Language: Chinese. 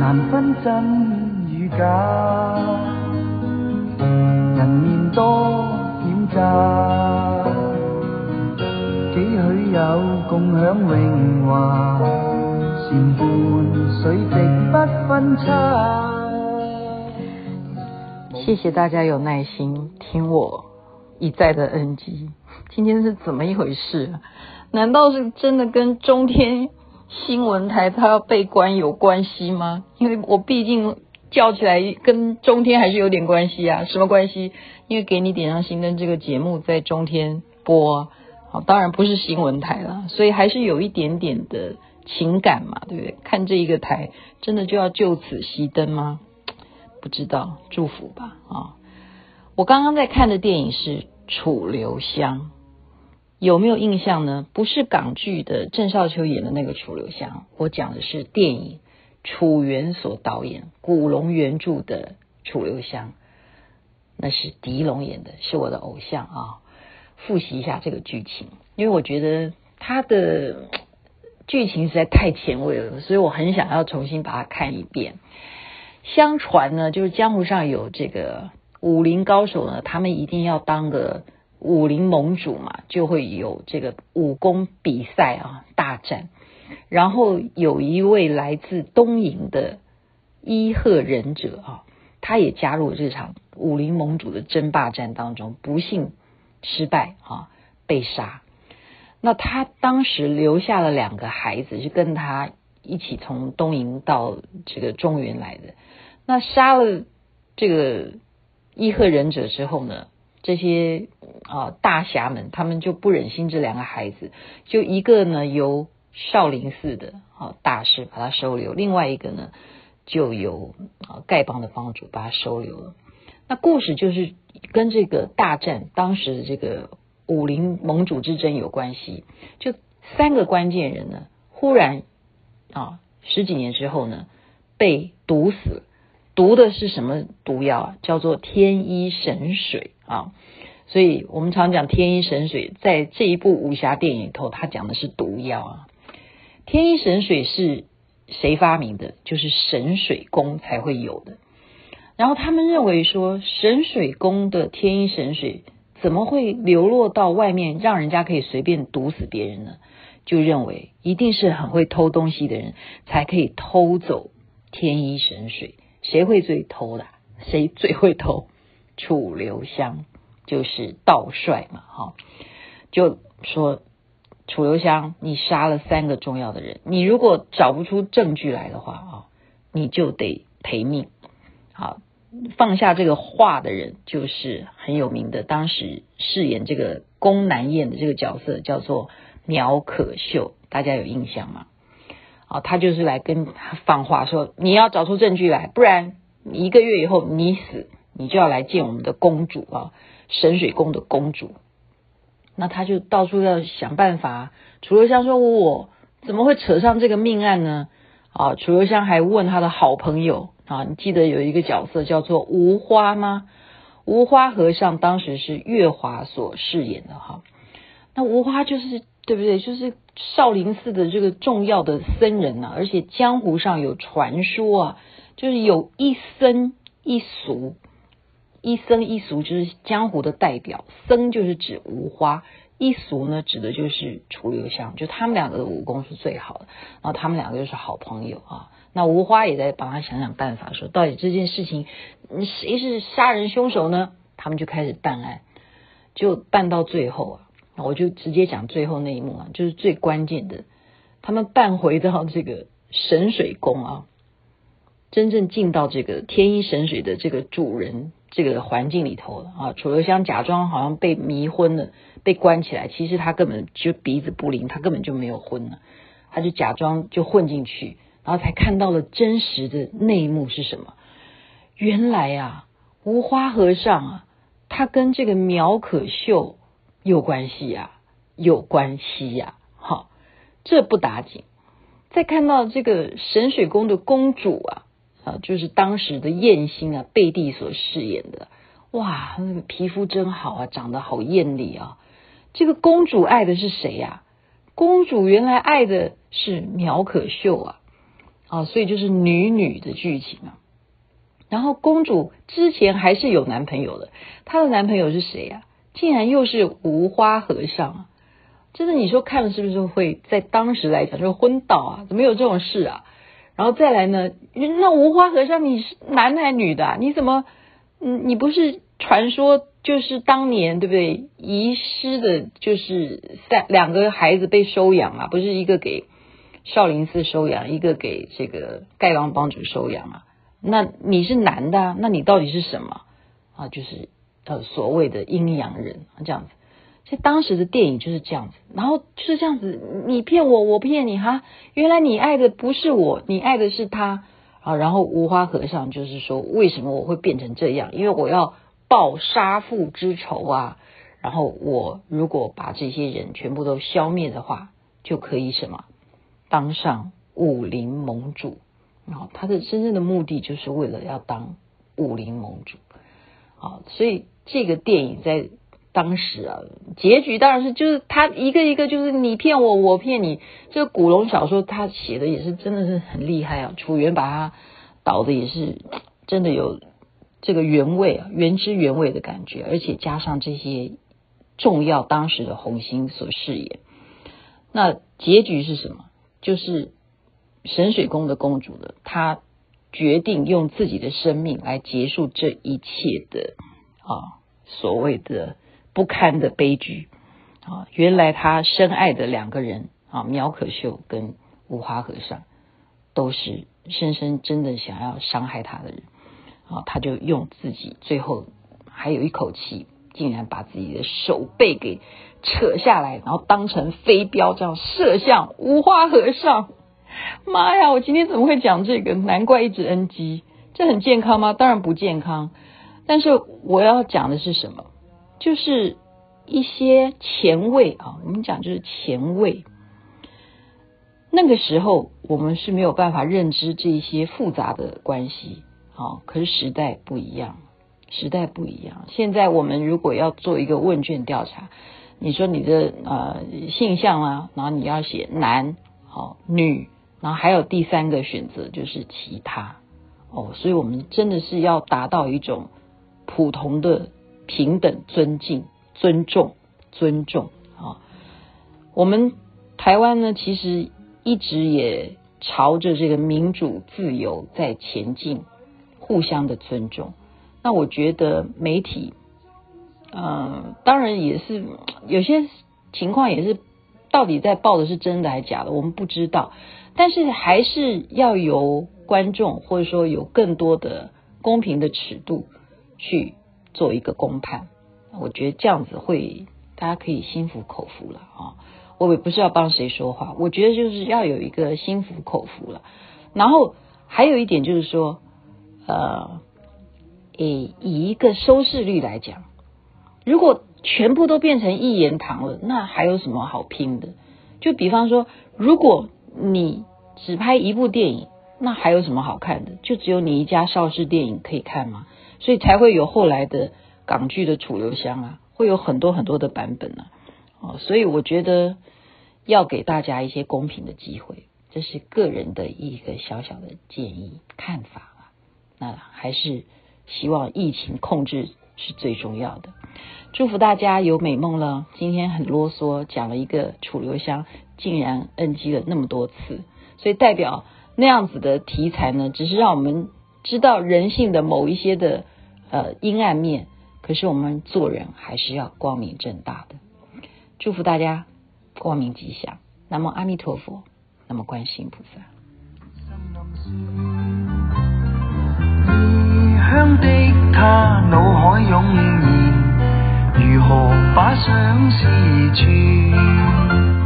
难分真与假，人面多险诈，几许有共享荣华，禅伴水滴不分差。谢谢大家有耐心听我一再的 NG，今天是怎么一回事？难道是真的跟中天新闻台它要被关有关系吗？因为我毕竟叫起来跟中天还是有点关系啊，什么关系？因为给你点上新灯这个节目在中天播，啊，当然不是新闻台了，所以还是有一点点的情感嘛，对不对？看这一个台，真的就要就此熄灯吗？不知道，祝福吧啊！我刚刚在看的电影是《楚留香》，有没有印象呢？不是港剧的郑少秋演的那个楚留香，我讲的是电影楚原所导演、古龙原著的楚留香，那是狄龙演的，是我的偶像啊！复习一下这个剧情，因为我觉得他的剧情实在太前卫了，所以我很想要重新把它看一遍。相传呢，就是江湖上有这个武林高手呢，他们一定要当个武林盟主嘛，就会有这个武功比赛啊，大战。然后有一位来自东瀛的伊贺忍者啊，他也加入这场武林盟主的争霸战当中，不幸失败啊，被杀。那他当时留下了两个孩子，是跟他一起从东瀛到这个中原来的。那杀了这个伊贺忍者之后呢，这些啊大侠们他们就不忍心这两个孩子，就一个呢由少林寺的啊大师把他收留，另外一个呢就由啊丐帮的帮主把他收留了。那故事就是跟这个大战当时的这个武林盟主之争有关系，就三个关键人呢忽然啊十几年之后呢被毒死。毒的是什么毒药啊？叫做天一神水啊！所以我们常讲天一神水，在这一部武侠电影里头，它讲的是毒药啊。天一神水是谁发明的？就是神水宫才会有的。然后他们认为说，神水宫的天一神水怎么会流落到外面，让人家可以随便毒死别人呢？就认为一定是很会偷东西的人才可以偷走天一神水。谁会最偷的？谁最会偷？楚留香就是道帅嘛，哈，就说楚留香，你杀了三个重要的人，你如果找不出证据来的话啊，你就得赔命。好，放下这个话的人就是很有名的，当时饰演这个宫南燕的这个角色叫做苗可秀，大家有印象吗？啊，他就是来跟他放话说，你要找出证据来，不然一个月以后你死，你就要来见我们的公主啊，神水宫的公主。那他就到处要想办法。楚留香说：“我怎么会扯上这个命案呢？”啊，楚留香还问他的好朋友啊，你记得有一个角色叫做无花吗？无花和尚当时是月华所饰演的哈。那无花就是。对不对？就是少林寺的这个重要的僧人啊，而且江湖上有传说啊，就是有一僧一俗，一僧一俗就是江湖的代表，僧就是指无花，一俗呢指的就是楚留香，就他们两个的武功是最好的，然后他们两个又是好朋友啊。那无花也在帮他想想办法，说到底这件事情谁是杀人凶手呢？他们就开始办案，就办到最后啊。我就直接讲最后那一幕啊，就是最关键的，他们办回到这个神水宫啊，真正进到这个天一神水的这个主人这个环境里头了啊。楚留香假装好像被迷昏了，被关起来，其实他根本就鼻子不灵，他根本就没有昏了，他就假装就混进去，然后才看到了真实的内幕是什么？原来啊，无花和尚啊，他跟这个苗可秀。有关系呀、啊，有关系呀、啊，好，这不打紧。再看到这个神水宫的公主啊，就是当时的艳星啊，贝蒂所饰演的，哇，那个皮肤真好啊，长得好艳丽啊。这个公主爱的是谁呀、啊？公主原来爱的是苗可秀啊，啊，所以就是女女的剧情啊。然后公主之前还是有男朋友的，她的男朋友是谁呀？竟然又是无花和尚啊！真的你说看了是不是会在当时来讲就是昏倒啊？怎么有这种事啊？然后再来呢？那无花和尚你是男的还是女的啊？你怎么嗯？你不是传说就是当年对不对？遗失的就是三两个孩子被收养啊？不是一个给少林寺收养，一个给这个丐帮帮主收养啊？那你是男的啊？那你到底是什么啊？就是呃所谓的阴阳人这样子。所以当时的电影就是这样子，然后就是这样子，你骗我，我骗你哈。原来你爱的不是我，你爱的是他啊。然后无花和尚就是说，为什么我会变成这样？因为我要报杀父之仇啊。然后我如果把这些人全部都消灭的话，就可以什么当上武林盟主。然后他的真正的目的就是为了要当武林盟主。好，所以这个电影在。当时啊，结局当然是就是他一个一个就是你骗我，我骗你。这个古龙小说他写的也是真的是很厉害啊，楚原把他导的也是真的有这个原味啊，原汁原味的感觉，而且加上这些重要当时的红星所饰演。那结局是什么？就是神水宫的公主的，她决定用自己的生命来结束这一切的啊，所谓的。不堪的悲剧啊！原来他深爱的两个人啊，苗可秀跟五花和尚，都是深深真的想要伤害他的人啊！他就用自己最后还有一口气，竟然把自己的手背给扯下来，然后当成飞镖这样射向五花和尚。妈呀！我今天怎么会讲这个？难怪一直 NG，这很健康吗？当然不健康。但是我要讲的是什么？就是一些前卫啊，我们讲就是前卫。那个时候我们是没有办法认知这一些复杂的关系，好，可是时代不一样，时代不一样。现在我们如果要做一个问卷调查，你说你的呃性向啊，然后你要写男好女，然后还有第三个选择就是其他哦，所以我们真的是要达到一种普通的。平等、尊敬、尊重、尊重啊！我们台湾呢，其实一直也朝着这个民主、自由在前进，互相的尊重。那我觉得媒体，嗯、呃，当然也是有些情况也是，到底在报的是真的还是假的，我们不知道。但是还是要由观众，或者说有更多的公平的尺度去。做一个公判，我觉得这样子会大家可以心服口服了啊！我也不是要帮谁说话，我觉得就是要有一个心服口服了。然后还有一点就是说，呃，以以一个收视率来讲，如果全部都变成一言堂了，那还有什么好拼的？就比方说，如果你只拍一部电影，那还有什么好看的？就只有你一家邵氏电影可以看吗？所以才会有后来的港剧的楚留香啊，会有很多很多的版本啊，哦，所以我觉得要给大家一些公平的机会，这是个人的一个小小的建议看法啊。那还是希望疫情控制是最重要的，祝福大家有美梦了。今天很啰嗦，讲了一个楚留香，竟然 NG 了那么多次，所以代表那样子的题材呢，只是让我们知道人性的某一些的。呃，阴暗面，可是我们做人还是要光明正大的。祝福大家光明吉祥。南无阿弥陀佛，南无观世音菩萨。异乡的他脑海涌现，如何把相思串？